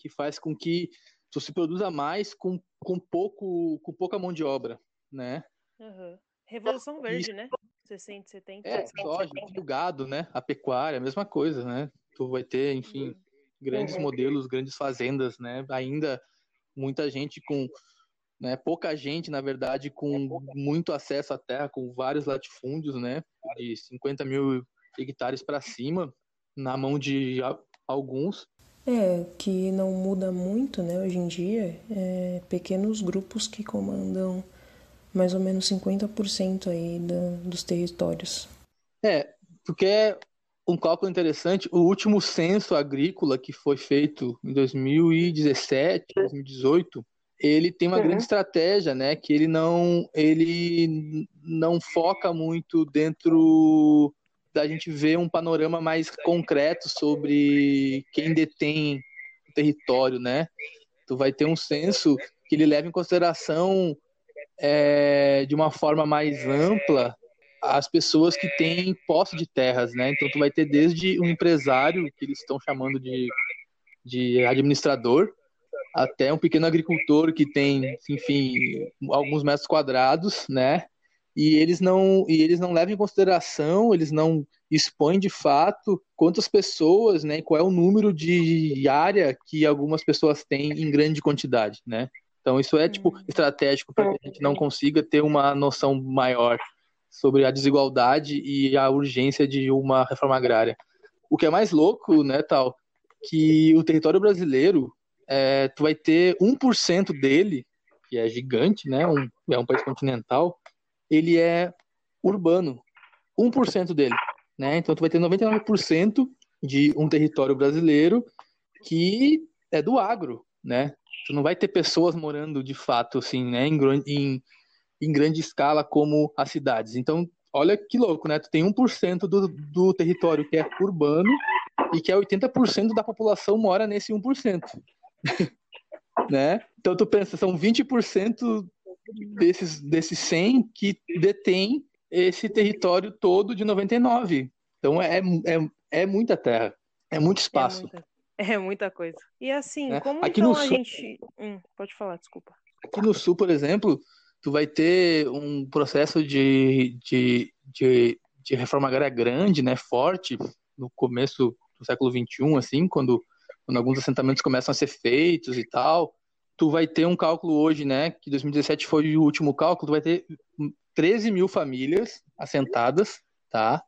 que faz com que tu se produza mais com, com, pouco, com pouca mão de obra, né? Uhum. Revolução Verde, né? 60, 70. É, soja, o gado, né? A pecuária, a mesma coisa, né? Tu vai ter, enfim, uhum. grandes uhum. modelos, grandes fazendas, né? Ainda muita gente com, né? Pouca gente, na verdade, com é muito acesso à terra, com vários latifúndios, né? De 50 mil hectares para cima, na mão de alguns. É, que não muda muito, né, hoje em dia, é pequenos grupos que comandam mais ou menos 50% aí da, dos territórios. É, porque é um cálculo interessante, o último censo agrícola que foi feito em 2017, 2018, ele tem uma uhum. grande estratégia, né, que ele não ele não foca muito dentro da gente ver um panorama mais concreto sobre quem detém o território, né? Tu vai ter um censo que ele leva em consideração é, de uma forma mais ampla as pessoas que têm posse de terras, né? Então tu vai ter desde um empresário que eles estão chamando de, de administrador até um pequeno agricultor que tem, enfim, alguns metros quadrados, né? E eles não e eles não levam em consideração, eles não expõem de fato quantas pessoas, né, qual é o número de área que algumas pessoas têm em grande quantidade, né? Então isso é tipo hum. estratégico para que a gente não consiga ter uma noção maior sobre a desigualdade e a urgência de uma reforma agrária. O que é mais louco, né, tal, que o território brasileiro, é, tu vai ter 1% dele, que é gigante, né, um, é um país continental, ele é urbano, 1% dele, né? Então tu vai ter 99% de um território brasileiro que é do agro, né? Tu não vai ter pessoas morando de fato assim, né, em, em, em grande escala como as cidades. Então, olha que louco, né? Tu tem 1% do, do território que é urbano e que é 80% da população mora nesse 1%. né? Então tu pensa, são 20% desses, desses 100 que detém esse território todo de 99. Então é, é, é muita terra, é muito é espaço. É muita, é muita coisa. E assim, é. como Aqui então a sul, gente. Hum, pode falar, desculpa. Aqui no sul, por exemplo, tu vai ter um processo de, de, de, de reforma agrária grande, né, forte, no começo do século XXI, assim, quando, quando alguns assentamentos começam a ser feitos e tal tu vai ter um cálculo hoje, né? Que 2017 foi o último cálculo, tu vai ter 13 mil famílias assentadas, tá?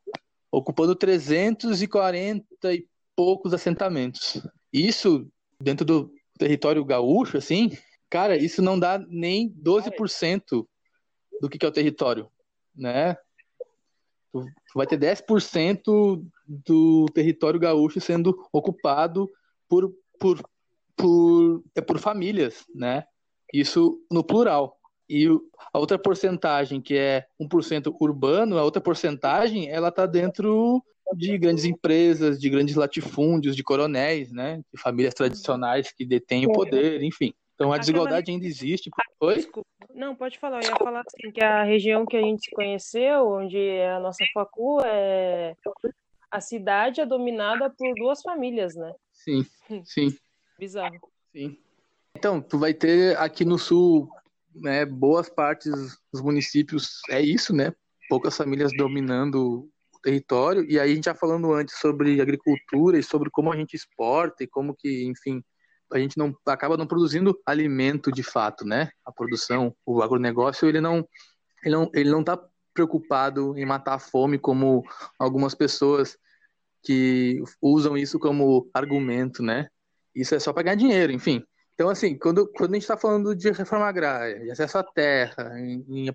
Ocupando 340 e poucos assentamentos. Isso dentro do território gaúcho, assim, cara, isso não dá nem 12% do que é o território, né? Tu, vai ter 10% do território gaúcho sendo ocupado por, por por, é por famílias, né? Isso no plural. E a outra porcentagem, que é 1% urbano, a outra porcentagem, ela está dentro de grandes empresas, de grandes latifúndios, de coronéis, né? De famílias tradicionais que detêm o poder, enfim. Então a desigualdade ainda existe. Oi? Desculpa. Não, pode falar. Eu ia falar assim, que a região que a gente se conheceu, onde é a nossa facu, é... a cidade é dominada por duas famílias, né? Sim, sim. Bizarro. Sim. Então, tu vai ter aqui no sul, né, boas partes dos municípios, é isso, né? Poucas famílias dominando o território, e aí a gente já falando antes sobre agricultura e sobre como a gente exporta e como que, enfim, a gente não acaba não produzindo alimento de fato, né? A produção, o agronegócio, ele não ele não ele não está preocupado em matar a fome como algumas pessoas que usam isso como argumento, né? Isso é só para ganhar dinheiro, enfim. Então, assim, quando, quando a gente está falando de reforma agrária, de acesso à terra, em, em,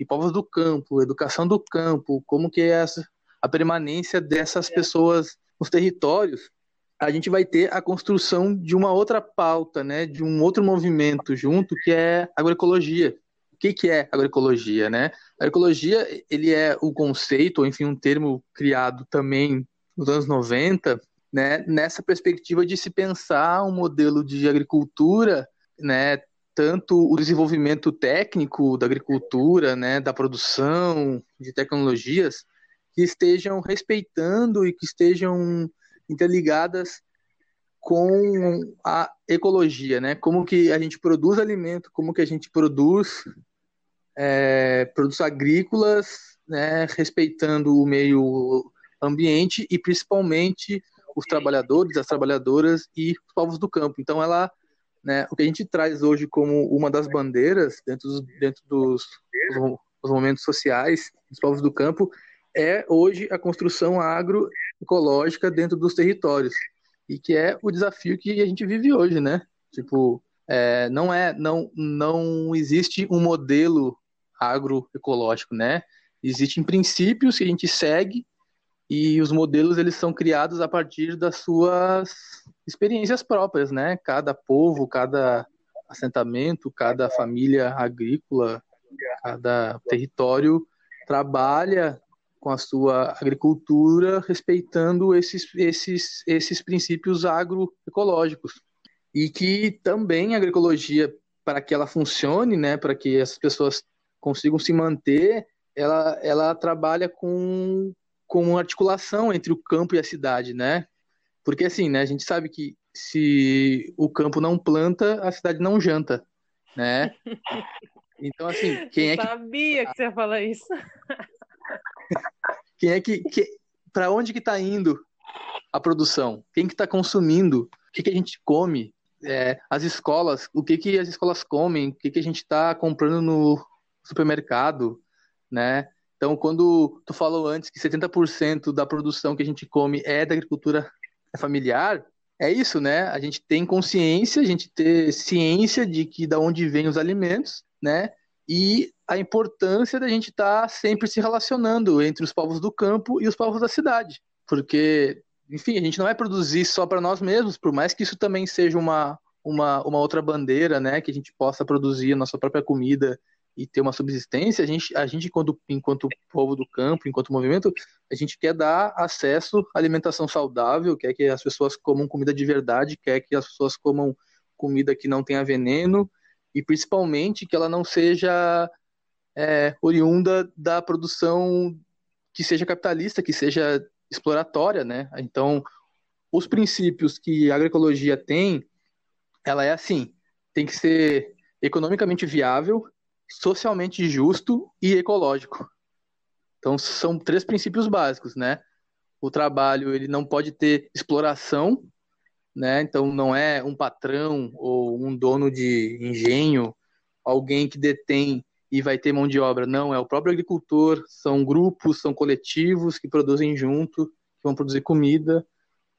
em povos do campo, educação do campo, como que é essa, a permanência dessas pessoas nos territórios, a gente vai ter a construção de uma outra pauta, né, de um outro movimento junto, que é agroecologia. O que, que é agroecologia, né? A agroecologia, ele é o conceito, ou enfim, um termo criado também nos anos 90, né, nessa perspectiva de se pensar um modelo de agricultura, né, tanto o desenvolvimento técnico da agricultura, né, da produção de tecnologias, que estejam respeitando e que estejam interligadas com a ecologia, né? Como que a gente produz alimento, como que a gente produz é, produtos agrícolas, né? Respeitando o meio ambiente e principalmente os trabalhadores, as trabalhadoras e os povos do campo. Então, ela, né, o que a gente traz hoje como uma das bandeiras dentro dos, dentro dos, dos momentos sociais dos povos do campo é hoje a construção agroecológica dentro dos territórios e que é o desafio que a gente vive hoje, né? Tipo, é, não é, não, não existe um modelo agroecológico, né? Existem princípios que a gente segue e os modelos eles são criados a partir das suas experiências próprias, né? Cada povo, cada assentamento, cada família agrícola, cada território trabalha com a sua agricultura respeitando esses, esses, esses princípios agroecológicos. E que também a agroecologia, para que ela funcione, né, para que as pessoas consigam se manter, ela, ela trabalha com com articulação entre o campo e a cidade, né? Porque assim, né, a gente sabe que se o campo não planta, a cidade não janta, né? Então assim, quem é que sabia que você ia falar isso? Quem é que, que para onde que está indo a produção? Quem que está consumindo? O que que a gente come? É, as escolas, o que que as escolas comem? O que que a gente está comprando no supermercado, né? Então, quando tu falou antes que 70% da produção que a gente come é da agricultura familiar, é isso, né? A gente tem consciência, a gente ter ciência de que da onde vêm os alimentos, né? E a importância da gente estar tá sempre se relacionando entre os povos do campo e os povos da cidade, porque, enfim, a gente não vai produzir só para nós mesmos, por mais que isso também seja uma, uma, uma outra bandeira, né? Que a gente possa produzir a nossa própria comida e ter uma subsistência, a gente, a gente enquanto, enquanto povo do campo, enquanto movimento, a gente quer dar acesso à alimentação saudável, quer que as pessoas comam comida de verdade, quer que as pessoas comam comida que não tenha veneno e principalmente que ela não seja é, oriunda da produção que seja capitalista, que seja exploratória, né? Então, os princípios que a agroecologia tem, ela é assim, tem que ser economicamente viável, socialmente justo e ecológico. Então são três princípios básicos, né? O trabalho ele não pode ter exploração, né? Então não é um patrão ou um dono de engenho, alguém que detém e vai ter mão de obra. Não, é o próprio agricultor. São grupos, são coletivos que produzem junto, que vão produzir comida,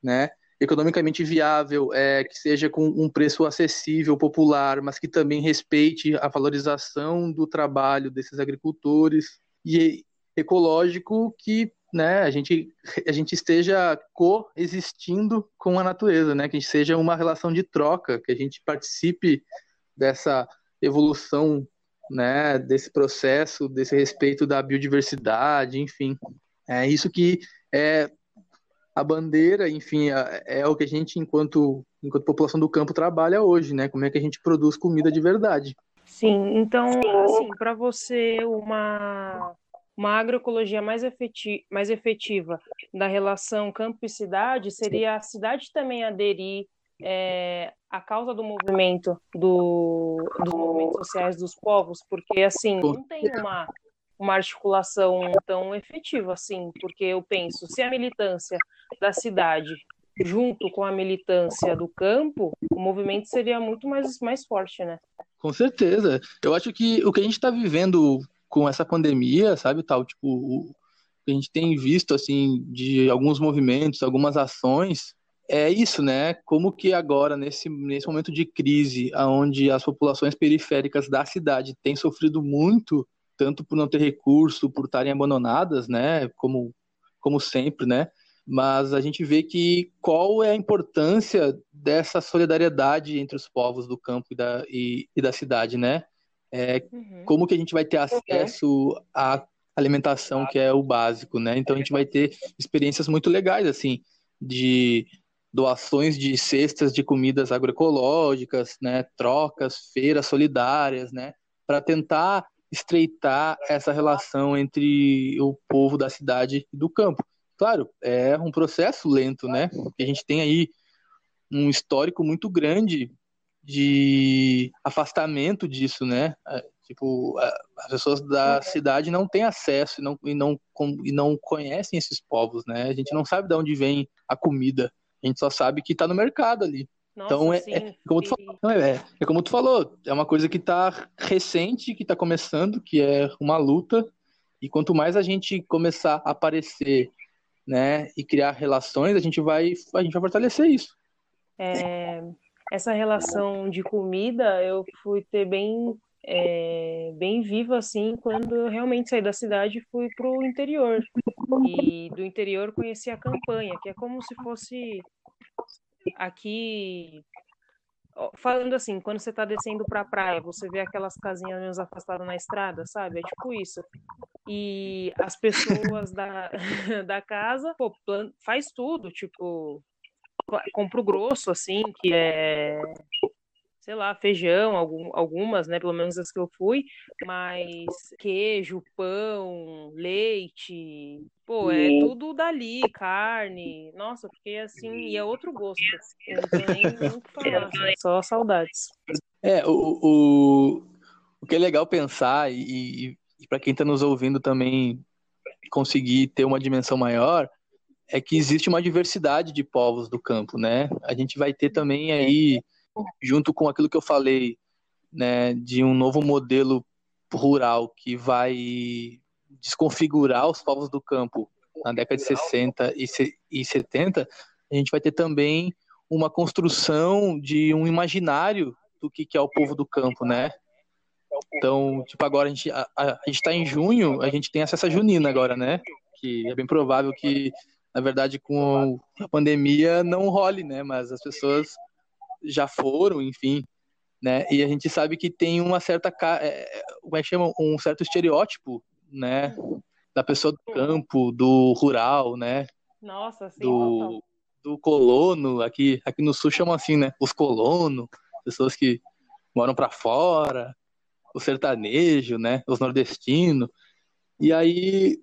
né? Economicamente viável, é, que seja com um preço acessível, popular, mas que também respeite a valorização do trabalho desses agricultores e ecológico que né, a, gente, a gente esteja coexistindo com a natureza, né, que seja uma relação de troca, que a gente participe dessa evolução, né, desse processo, desse respeito da biodiversidade, enfim. É isso que é a bandeira, enfim, é, o que a gente, enquanto, enquanto população do campo, trabalha hoje, né? Como é que a gente produz comida de verdade. Sim, então, assim, para você, uma, uma agroecologia mais, efetiva, mais efetiva da relação campo e cidade seria a cidade também aderir é, à causa do movimento do, dos movimentos sociais dos povos, porque assim não tem uma uma articulação tão efetiva assim, porque eu penso, se a militância da cidade junto com a militância do campo, o movimento seria muito mais, mais forte, né? Com certeza. Eu acho que o que a gente está vivendo com essa pandemia, sabe, tal, tipo, o que a gente tem visto, assim, de alguns movimentos, algumas ações, é isso, né? Como que agora, nesse, nesse momento de crise, onde as populações periféricas da cidade têm sofrido muito, tanto por não ter recurso, por estarem abandonadas, né? Como, como sempre, né? Mas a gente vê que qual é a importância dessa solidariedade entre os povos do campo e da, e, e da cidade, né? É, uhum. Como que a gente vai ter acesso à alimentação, que é o básico, né? Então a gente vai ter experiências muito legais, assim, de doações de cestas de comidas agroecológicas, né, trocas, feiras solidárias, né, para tentar estreitar essa relação entre o povo da cidade e do campo. Claro, é um processo lento, né? A gente tem aí um histórico muito grande de afastamento disso, né? É, tipo, as pessoas da cidade não têm acesso e não, e não, e não conhecem esses povos, né? A gente não sabe de onde vem a comida. A gente só sabe que está no mercado ali. Nossa, então é, é, como tu falou, é, é, como tu falou, é uma coisa que está recente, que está começando, que é uma luta. E quanto mais a gente começar a aparecer, né, e criar relações, a gente vai, a gente vai fortalecer isso. É, essa relação de comida eu fui ter bem é, bem viva assim quando eu realmente saí da cidade e fui para o interior e do interior conheci a campanha que é como se fosse aqui falando assim quando você está descendo para a praia você vê aquelas casinhas menos afastadas na estrada sabe? É tipo isso. E as pessoas da, da casa pô, faz tudo tipo compra o grosso assim que é sei lá, feijão, algum, algumas, né, pelo menos as que eu fui, mas queijo, pão, leite, pô, é tudo dali, carne. Nossa, fiquei assim, e é outro gosto. Eu não tenho nem, nem o que falar, só saudades. É, o, o, o que é legal pensar, e, e para quem está nos ouvindo também conseguir ter uma dimensão maior, é que existe uma diversidade de povos do campo, né? A gente vai ter também aí junto com aquilo que eu falei, né, de um novo modelo rural que vai desconfigurar os povos do campo na década de 60 e 70, a gente vai ter também uma construção de um imaginário do que, é o povo do campo, né? Então, tipo, agora a gente a, a está em junho, a gente tem acesso a junina agora, né? Que é bem provável que, na verdade, com a pandemia não role, né? Mas as pessoas já foram, enfim, né? E a gente sabe que tem uma certa, é, como é que chama, um certo estereótipo, né? Da pessoa do campo, do rural, né? Nossa, sim. Do, do colono, aqui, aqui no sul chamam assim, né? Os colonos, pessoas que moram para fora, o sertanejo, né? Os nordestinos. E aí,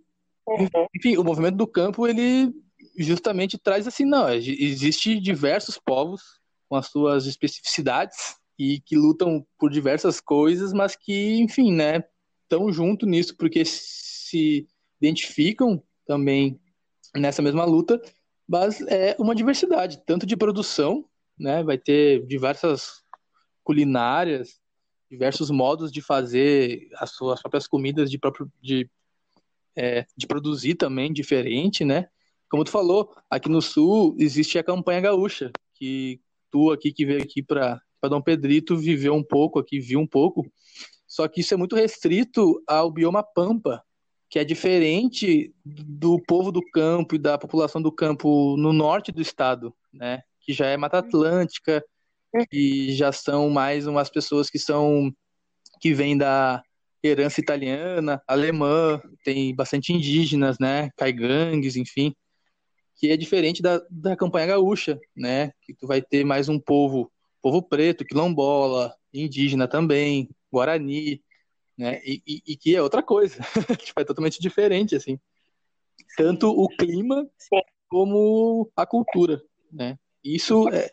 enfim, o movimento do campo, ele justamente traz assim, não, existe diversos povos com as suas especificidades e que lutam por diversas coisas, mas que, enfim, né, estão junto nisso porque se identificam também nessa mesma luta, mas é uma diversidade, tanto de produção, né, vai ter diversas culinárias, diversos modos de fazer as suas próprias comidas, de próprio de, é, de produzir também diferente, né? Como tu falou, aqui no sul existe a campanha gaúcha, que tu aqui que veio aqui para Dom Pedrito viveu um pouco aqui, viu um pouco. Só que isso é muito restrito ao bioma pampa, que é diferente do povo do campo e da população do campo no norte do estado, né? Que já é Mata Atlântica e já são mais umas pessoas que são que vêm da herança italiana, alemã, tem bastante indígenas, né? Caigangues, enfim que é diferente da, da campanha gaúcha, né? Que tu vai ter mais um povo, povo preto, quilombola, indígena também, guarani, né? E, e, e que é outra coisa, tipo, é totalmente diferente, assim. Tanto o clima como a cultura, né? Isso é,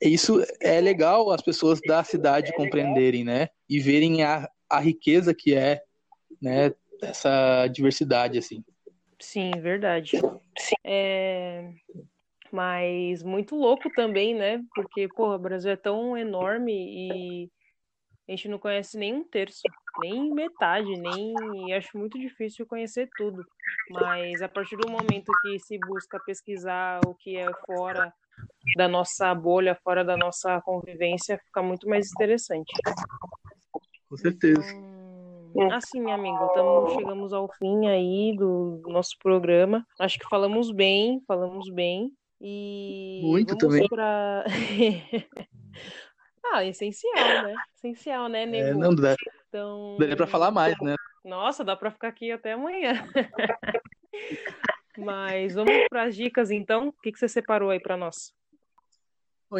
isso é legal as pessoas da cidade compreenderem, né? E verem a, a riqueza que é, né? Essa diversidade, assim. Sim, verdade. Sim. É... Mas muito louco também, né? Porque, porra, o Brasil é tão enorme e a gente não conhece nem um terço, nem metade, nem. E acho muito difícil conhecer tudo. Mas a partir do momento que se busca pesquisar o que é fora da nossa bolha, fora da nossa convivência, fica muito mais interessante. Com certeza. Então, assim, amigo, tamo, chegamos ao fim aí do nosso programa. Acho que falamos bem, falamos bem. E Muito também. Pra... ah, essencial, né? Essencial, né, Nego? É, não dá. Então... Daria pra falar mais, né? Nossa, dá pra ficar aqui até amanhã. Mas vamos para as dicas, então. O que, que você separou aí para nós?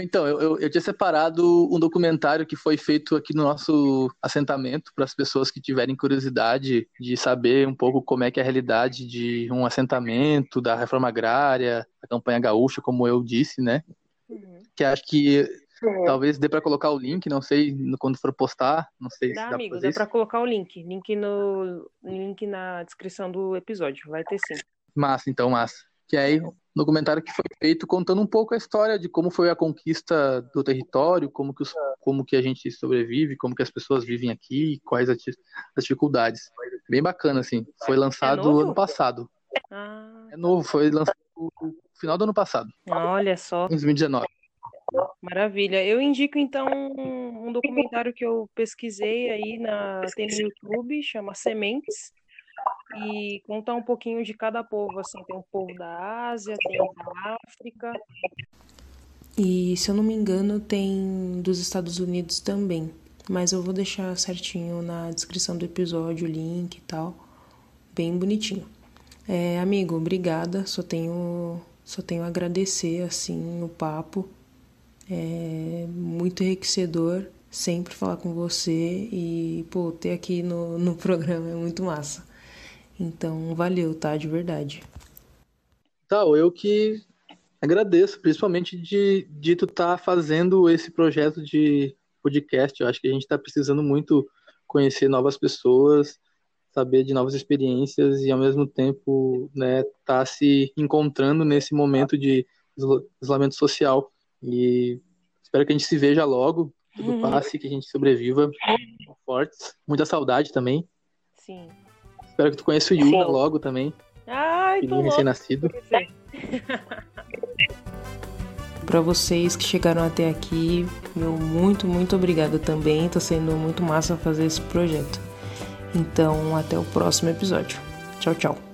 Então, eu, eu, eu, tinha separado um documentário que foi feito aqui no nosso assentamento para as pessoas que tiverem curiosidade de saber um pouco como é que é a realidade de um assentamento, da reforma agrária, da campanha gaúcha, como eu disse, né? Uhum. Que acho que uhum. talvez dê para colocar o link, não sei quando for postar, não sei dá, se dá amigo, dá para colocar o link, link no link na descrição do episódio, vai ter sim. Massa, então, massa. Que aí documentário que foi feito contando um pouco a história de como foi a conquista do território, como que, os, como que a gente sobrevive, como que as pessoas vivem aqui, quais as, as dificuldades. Bem bacana, assim. Foi lançado é ano passado. Ah. É novo, foi lançado no final do ano passado. Olha só. 2019. Maravilha. Eu indico então um documentário que eu pesquisei aí na tem no YouTube, chama Sementes e contar um pouquinho de cada povo, assim, tem um povo da Ásia, tem da África. E se eu não me engano, tem dos Estados Unidos também. Mas eu vou deixar certinho na descrição do episódio o link e tal. Bem bonitinho. É, amigo, obrigada. Só tenho, só tenho a agradecer assim o papo. É muito enriquecedor sempre falar com você e pô, ter aqui no, no programa é muito massa. Então, valeu, tá? De verdade. Tá, eu que agradeço, principalmente de, de tu estar tá fazendo esse projeto de podcast. Eu acho que a gente está precisando muito conhecer novas pessoas, saber de novas experiências e, ao mesmo tempo, né, tá se encontrando nesse momento de isolamento social. E espero que a gente se veja logo, tudo uhum. passe, que a gente sobreviva fortes. Muita saudade também. Sim. Espero que tu conheça o Yuna logo também. Ai, Filhinho recém-nascido. Para vocês que chegaram até aqui, meu muito, muito obrigada também. Tá sendo muito massa fazer esse projeto. Então, até o próximo episódio. Tchau, tchau.